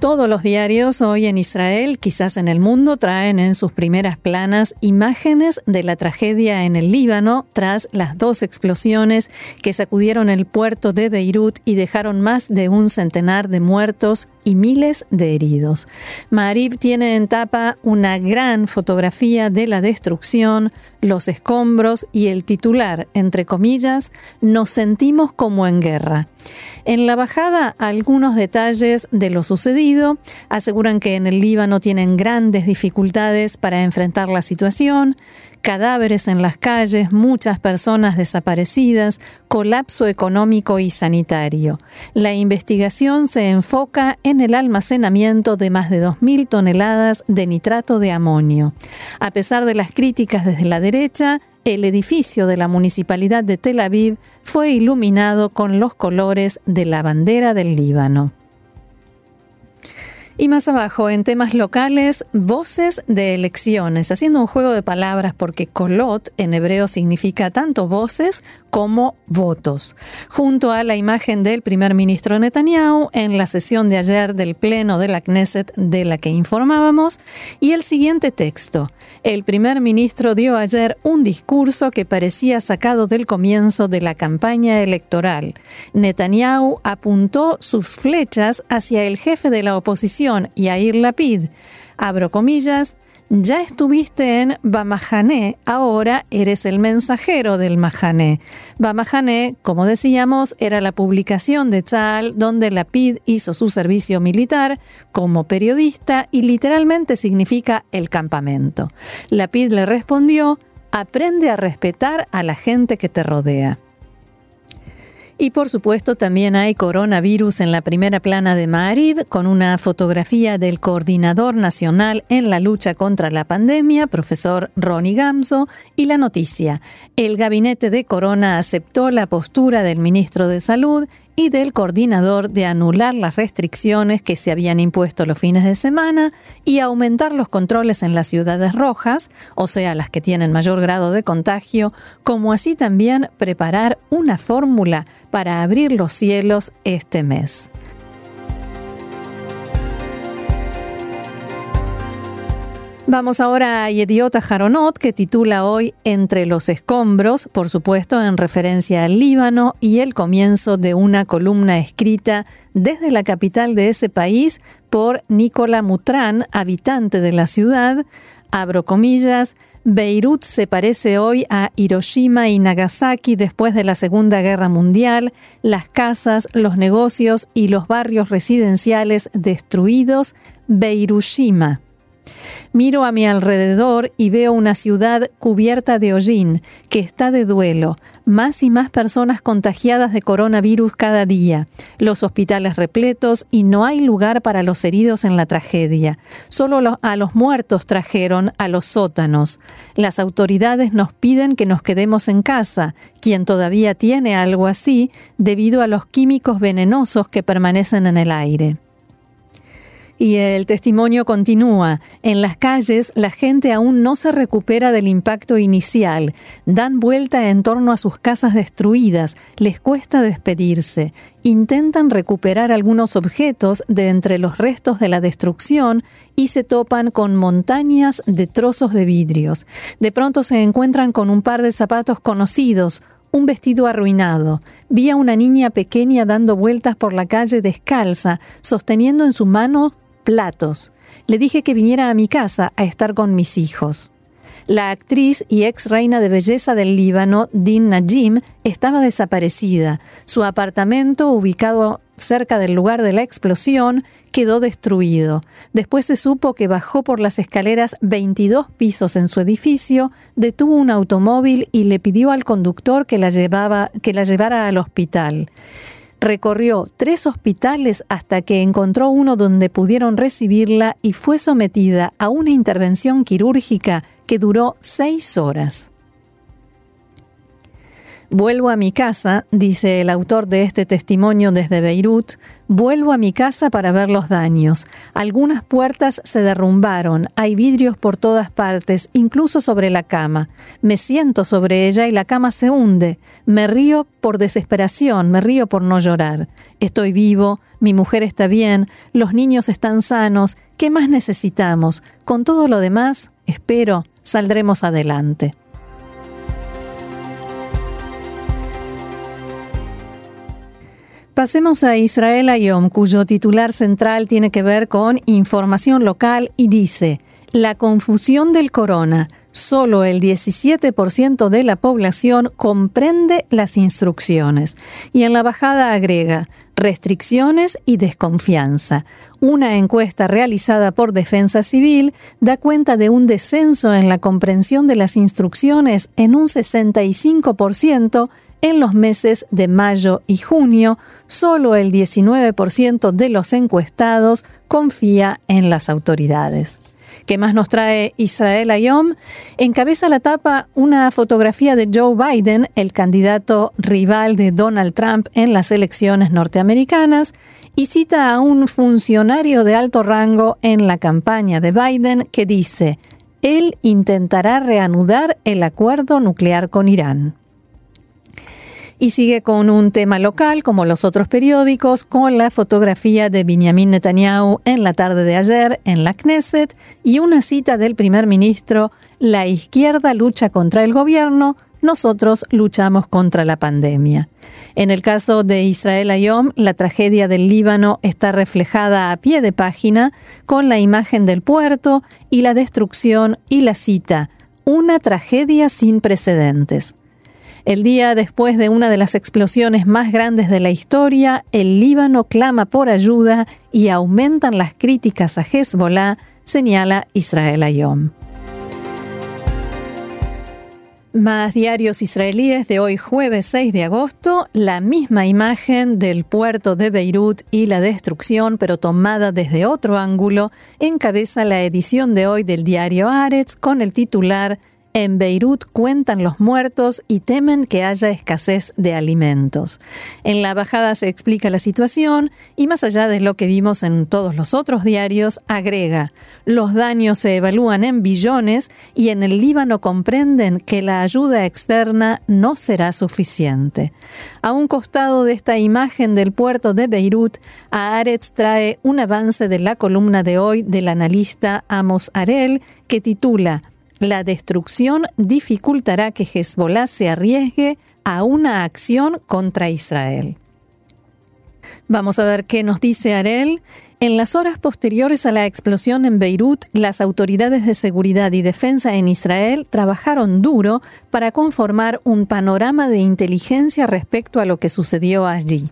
Todos los diarios hoy en Israel, quizás en el mundo, traen en sus primeras planas imágenes de la tragedia en el Líbano tras las dos explosiones que sacudieron el puerto de Beirut y dejaron más de un centenar de muertos y miles de heridos. Marib tiene en tapa una gran fotografía de la destrucción, los escombros y el titular, entre comillas, nos sentimos como en guerra. En la bajada, algunos detalles de lo sucedido aseguran que en el Líbano tienen grandes dificultades para enfrentar la situación, cadáveres en las calles, muchas personas desaparecidas, colapso económico y sanitario. La investigación se enfoca en el almacenamiento de más de 2.000 toneladas de nitrato de amonio. A pesar de las críticas desde la derecha, el edificio de la Municipalidad de Tel Aviv fue iluminado con los colores de la bandera del Líbano. Y más abajo, en temas locales, voces de elecciones, haciendo un juego de palabras porque kolot en hebreo significa tanto voces como votos. Junto a la imagen del primer ministro Netanyahu en la sesión de ayer del Pleno de la Knesset de la que informábamos, y el siguiente texto. El primer ministro dio ayer un discurso que parecía sacado del comienzo de la campaña electoral. Netanyahu apuntó sus flechas hacia el jefe de la oposición, Yair Lapid. Abro comillas, ya estuviste en Bamahané, ahora eres el mensajero del Mahané. Bamahané, como decíamos, era la publicación de Tzal donde Lapid hizo su servicio militar como periodista y literalmente significa el campamento. Lapid le respondió, aprende a respetar a la gente que te rodea. Y por supuesto también hay coronavirus en la primera plana de Madrid con una fotografía del coordinador nacional en la lucha contra la pandemia, profesor Ronnie Gamso, y la noticia. El gabinete de Corona aceptó la postura del ministro de Salud y del coordinador de anular las restricciones que se habían impuesto los fines de semana y aumentar los controles en las ciudades rojas, o sea, las que tienen mayor grado de contagio, como así también preparar una fórmula para abrir los cielos este mes. Vamos ahora a Yediota Jaronot, que titula hoy Entre los escombros, por supuesto en referencia al Líbano y el comienzo de una columna escrita desde la capital de ese país por Nicola Mutran, habitante de la ciudad. Abro comillas, Beirut se parece hoy a Hiroshima y Nagasaki después de la Segunda Guerra Mundial, las casas, los negocios y los barrios residenciales destruidos, Beirushima. Miro a mi alrededor y veo una ciudad cubierta de hollín, que está de duelo, más y más personas contagiadas de coronavirus cada día, los hospitales repletos y no hay lugar para los heridos en la tragedia. Solo a los muertos trajeron a los sótanos. Las autoridades nos piden que nos quedemos en casa, quien todavía tiene algo así, debido a los químicos venenosos que permanecen en el aire. Y el testimonio continúa. En las calles la gente aún no se recupera del impacto inicial. Dan vuelta en torno a sus casas destruidas. Les cuesta despedirse. Intentan recuperar algunos objetos de entre los restos de la destrucción y se topan con montañas de trozos de vidrios. De pronto se encuentran con un par de zapatos conocidos, un vestido arruinado. Vi a una niña pequeña dando vueltas por la calle descalza, sosteniendo en su mano platos. Le dije que viniera a mi casa a estar con mis hijos. La actriz y ex reina de belleza del Líbano, Din Najim, estaba desaparecida. Su apartamento, ubicado cerca del lugar de la explosión, quedó destruido. Después se supo que bajó por las escaleras 22 pisos en su edificio, detuvo un automóvil y le pidió al conductor que la, que la llevara al hospital. Recorrió tres hospitales hasta que encontró uno donde pudieron recibirla y fue sometida a una intervención quirúrgica que duró seis horas. Vuelvo a mi casa, dice el autor de este testimonio desde Beirut, vuelvo a mi casa para ver los daños. Algunas puertas se derrumbaron, hay vidrios por todas partes, incluso sobre la cama. Me siento sobre ella y la cama se hunde. Me río por desesperación, me río por no llorar. Estoy vivo, mi mujer está bien, los niños están sanos. ¿Qué más necesitamos? Con todo lo demás, espero, saldremos adelante. Pasemos a Israel Ayom, cuyo titular central tiene que ver con información local y dice, la confusión del corona. Solo el 17% de la población comprende las instrucciones. Y en la bajada agrega restricciones y desconfianza. Una encuesta realizada por Defensa Civil da cuenta de un descenso en la comprensión de las instrucciones en un 65% en los meses de mayo y junio, solo el 19% de los encuestados confía en las autoridades. ¿Qué más nos trae Israel Ayom? Encabeza la tapa una fotografía de Joe Biden, el candidato rival de Donald Trump en las elecciones norteamericanas, y cita a un funcionario de alto rango en la campaña de Biden que dice, él intentará reanudar el acuerdo nuclear con Irán y sigue con un tema local, como los otros periódicos, con la fotografía de Benjamin Netanyahu en la tarde de ayer en la Knesset y una cita del primer ministro, la izquierda lucha contra el gobierno, nosotros luchamos contra la pandemia. En el caso de Israel Ayom, la tragedia del Líbano está reflejada a pie de página con la imagen del puerto y la destrucción y la cita, una tragedia sin precedentes. El día después de una de las explosiones más grandes de la historia, el Líbano clama por ayuda y aumentan las críticas a Hezbollah, señala Israel Ayom. Más diarios israelíes de hoy jueves 6 de agosto, la misma imagen del puerto de Beirut y la destrucción, pero tomada desde otro ángulo, encabeza la edición de hoy del diario Aretz con el titular en Beirut cuentan los muertos y temen que haya escasez de alimentos. En la bajada se explica la situación y más allá de lo que vimos en todos los otros diarios, agrega, los daños se evalúan en billones y en el Líbano comprenden que la ayuda externa no será suficiente. A un costado de esta imagen del puerto de Beirut, Aretz trae un avance de la columna de hoy del analista Amos Arel que titula la destrucción dificultará que Hezbollah se arriesgue a una acción contra Israel. Vamos a ver qué nos dice Arel. En las horas posteriores a la explosión en Beirut, las autoridades de seguridad y defensa en Israel trabajaron duro para conformar un panorama de inteligencia respecto a lo que sucedió allí.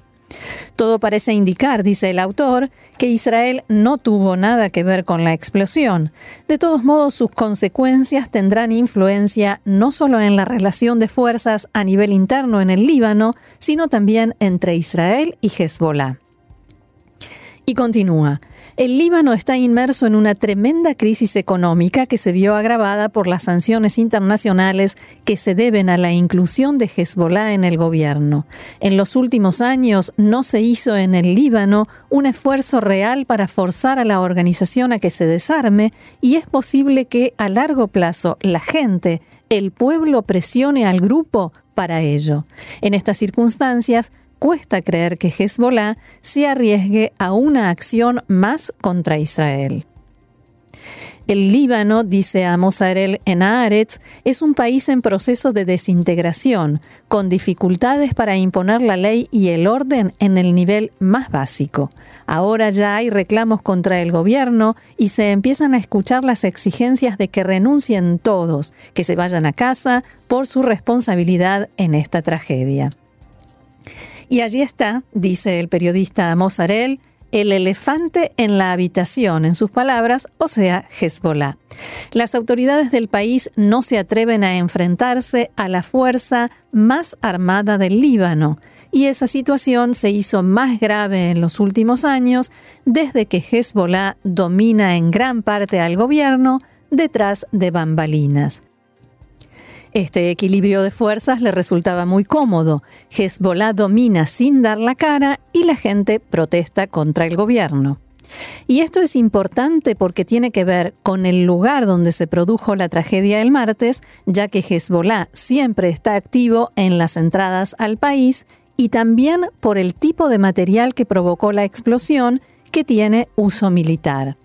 Todo parece indicar, dice el autor, que Israel no tuvo nada que ver con la explosión. De todos modos, sus consecuencias tendrán influencia no solo en la relación de fuerzas a nivel interno en el Líbano, sino también entre Israel y Hezbollah. Y continúa. El Líbano está inmerso en una tremenda crisis económica que se vio agravada por las sanciones internacionales que se deben a la inclusión de Hezbollah en el gobierno. En los últimos años no se hizo en el Líbano un esfuerzo real para forzar a la organización a que se desarme y es posible que a largo plazo la gente, el pueblo presione al grupo para ello. En estas circunstancias, cuesta creer que Hezbollah se arriesgue a una acción más contra Israel. El Líbano, dice Amos Arel en Haaretz, es un país en proceso de desintegración, con dificultades para imponer la ley y el orden en el nivel más básico. Ahora ya hay reclamos contra el gobierno y se empiezan a escuchar las exigencias de que renuncien todos, que se vayan a casa por su responsabilidad en esta tragedia. Y allí está, dice el periodista Mozarel, el elefante en la habitación, en sus palabras, o sea, Hezbollah. Las autoridades del país no se atreven a enfrentarse a la fuerza más armada del Líbano, y esa situación se hizo más grave en los últimos años desde que Hezbollah domina en gran parte al gobierno detrás de bambalinas. Este equilibrio de fuerzas le resultaba muy cómodo. Hezbollah domina sin dar la cara y la gente protesta contra el gobierno. Y esto es importante porque tiene que ver con el lugar donde se produjo la tragedia el martes, ya que Hezbollah siempre está activo en las entradas al país y también por el tipo de material que provocó la explosión que tiene uso militar.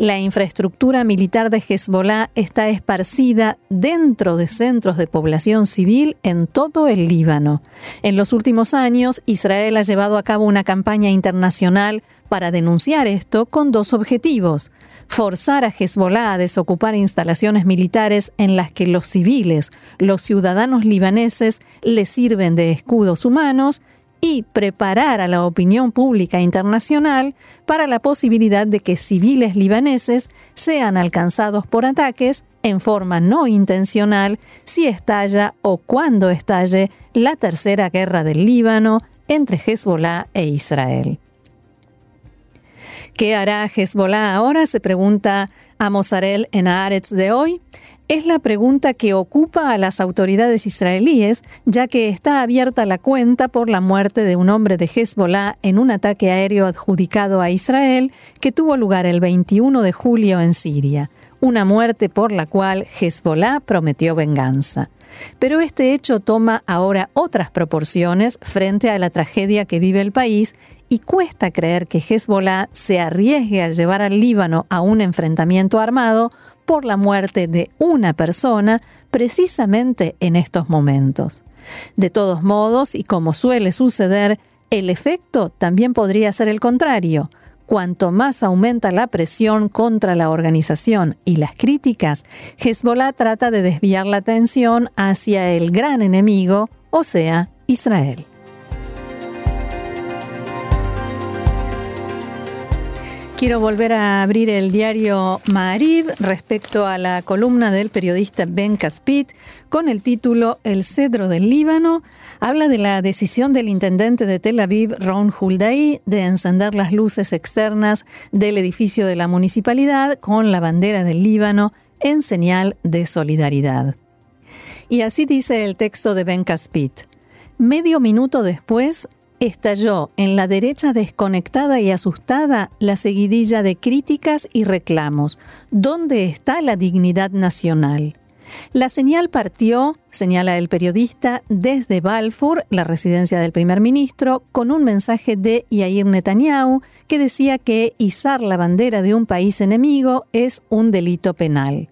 La infraestructura militar de Hezbollah está esparcida dentro de centros de población civil en todo el Líbano. En los últimos años, Israel ha llevado a cabo una campaña internacional para denunciar esto con dos objetivos. Forzar a Hezbollah a desocupar instalaciones militares en las que los civiles, los ciudadanos libaneses, le sirven de escudos humanos y preparar a la opinión pública internacional para la posibilidad de que civiles libaneses sean alcanzados por ataques en forma no intencional si estalla o cuando estalle la tercera guerra del Líbano entre Hezbollah e Israel. ¿Qué hará Hezbollah ahora? Se pregunta a Mozarel en Aretz de hoy es la pregunta que ocupa a las autoridades israelíes, ya que está abierta la cuenta por la muerte de un hombre de Hezbollah en un ataque aéreo adjudicado a Israel que tuvo lugar el 21 de julio en Siria, una muerte por la cual Hezbollah prometió venganza. Pero este hecho toma ahora otras proporciones frente a la tragedia que vive el país y cuesta creer que Hezbollah se arriesgue a llevar al Líbano a un enfrentamiento armado por la muerte de una persona precisamente en estos momentos. De todos modos, y como suele suceder, el efecto también podría ser el contrario. Cuanto más aumenta la presión contra la organización y las críticas, Hezbollah trata de desviar la atención hacia el gran enemigo, o sea, Israel. Quiero volver a abrir el diario Maariv respecto a la columna del periodista Ben Caspit con el título El cedro del Líbano. Habla de la decisión del intendente de Tel Aviv, Ron Huldaí, de encender las luces externas del edificio de la municipalidad con la bandera del Líbano en señal de solidaridad. Y así dice el texto de Ben Caspit. Medio minuto después, estalló en la derecha desconectada y asustada la seguidilla de críticas y reclamos. ¿Dónde está la dignidad nacional? La señal partió, señala el periodista, desde Balfour, la residencia del primer ministro, con un mensaje de Yair Netanyahu que decía que izar la bandera de un país enemigo es un delito penal.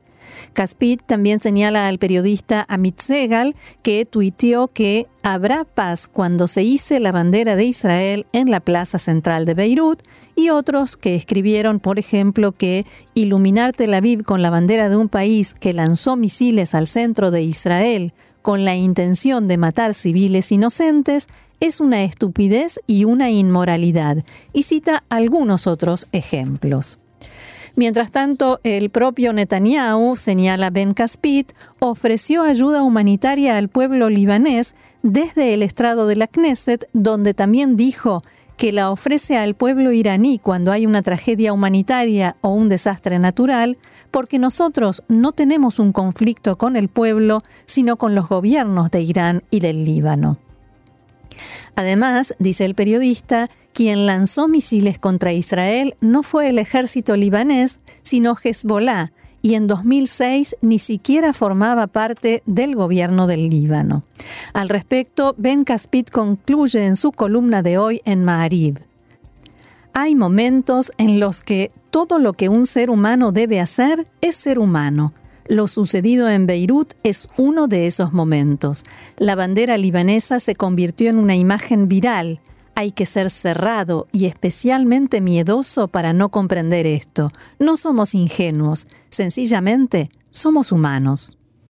Caspit también señala al periodista Amit Segal que tuiteó que habrá paz cuando se hice la bandera de Israel en la plaza central de Beirut y otros que escribieron, por ejemplo, que iluminar Tel Aviv con la bandera de un país que lanzó misiles al centro de Israel con la intención de matar civiles inocentes es una estupidez y una inmoralidad, y cita algunos otros ejemplos. Mientras tanto, el propio Netanyahu, señala Ben Caspit, ofreció ayuda humanitaria al pueblo libanés desde el estrado de la Knesset, donde también dijo que la ofrece al pueblo iraní cuando hay una tragedia humanitaria o un desastre natural, porque nosotros no tenemos un conflicto con el pueblo, sino con los gobiernos de Irán y del Líbano. Además, dice el periodista, quien lanzó misiles contra Israel no fue el ejército libanés, sino Hezbollah, y en 2006 ni siquiera formaba parte del gobierno del Líbano. Al respecto, Ben Caspit concluye en su columna de hoy en Maariv. Hay momentos en los que todo lo que un ser humano debe hacer es ser humano. Lo sucedido en Beirut es uno de esos momentos. La bandera libanesa se convirtió en una imagen viral hay que ser cerrado y especialmente miedoso para no comprender esto. No somos ingenuos, sencillamente somos humanos.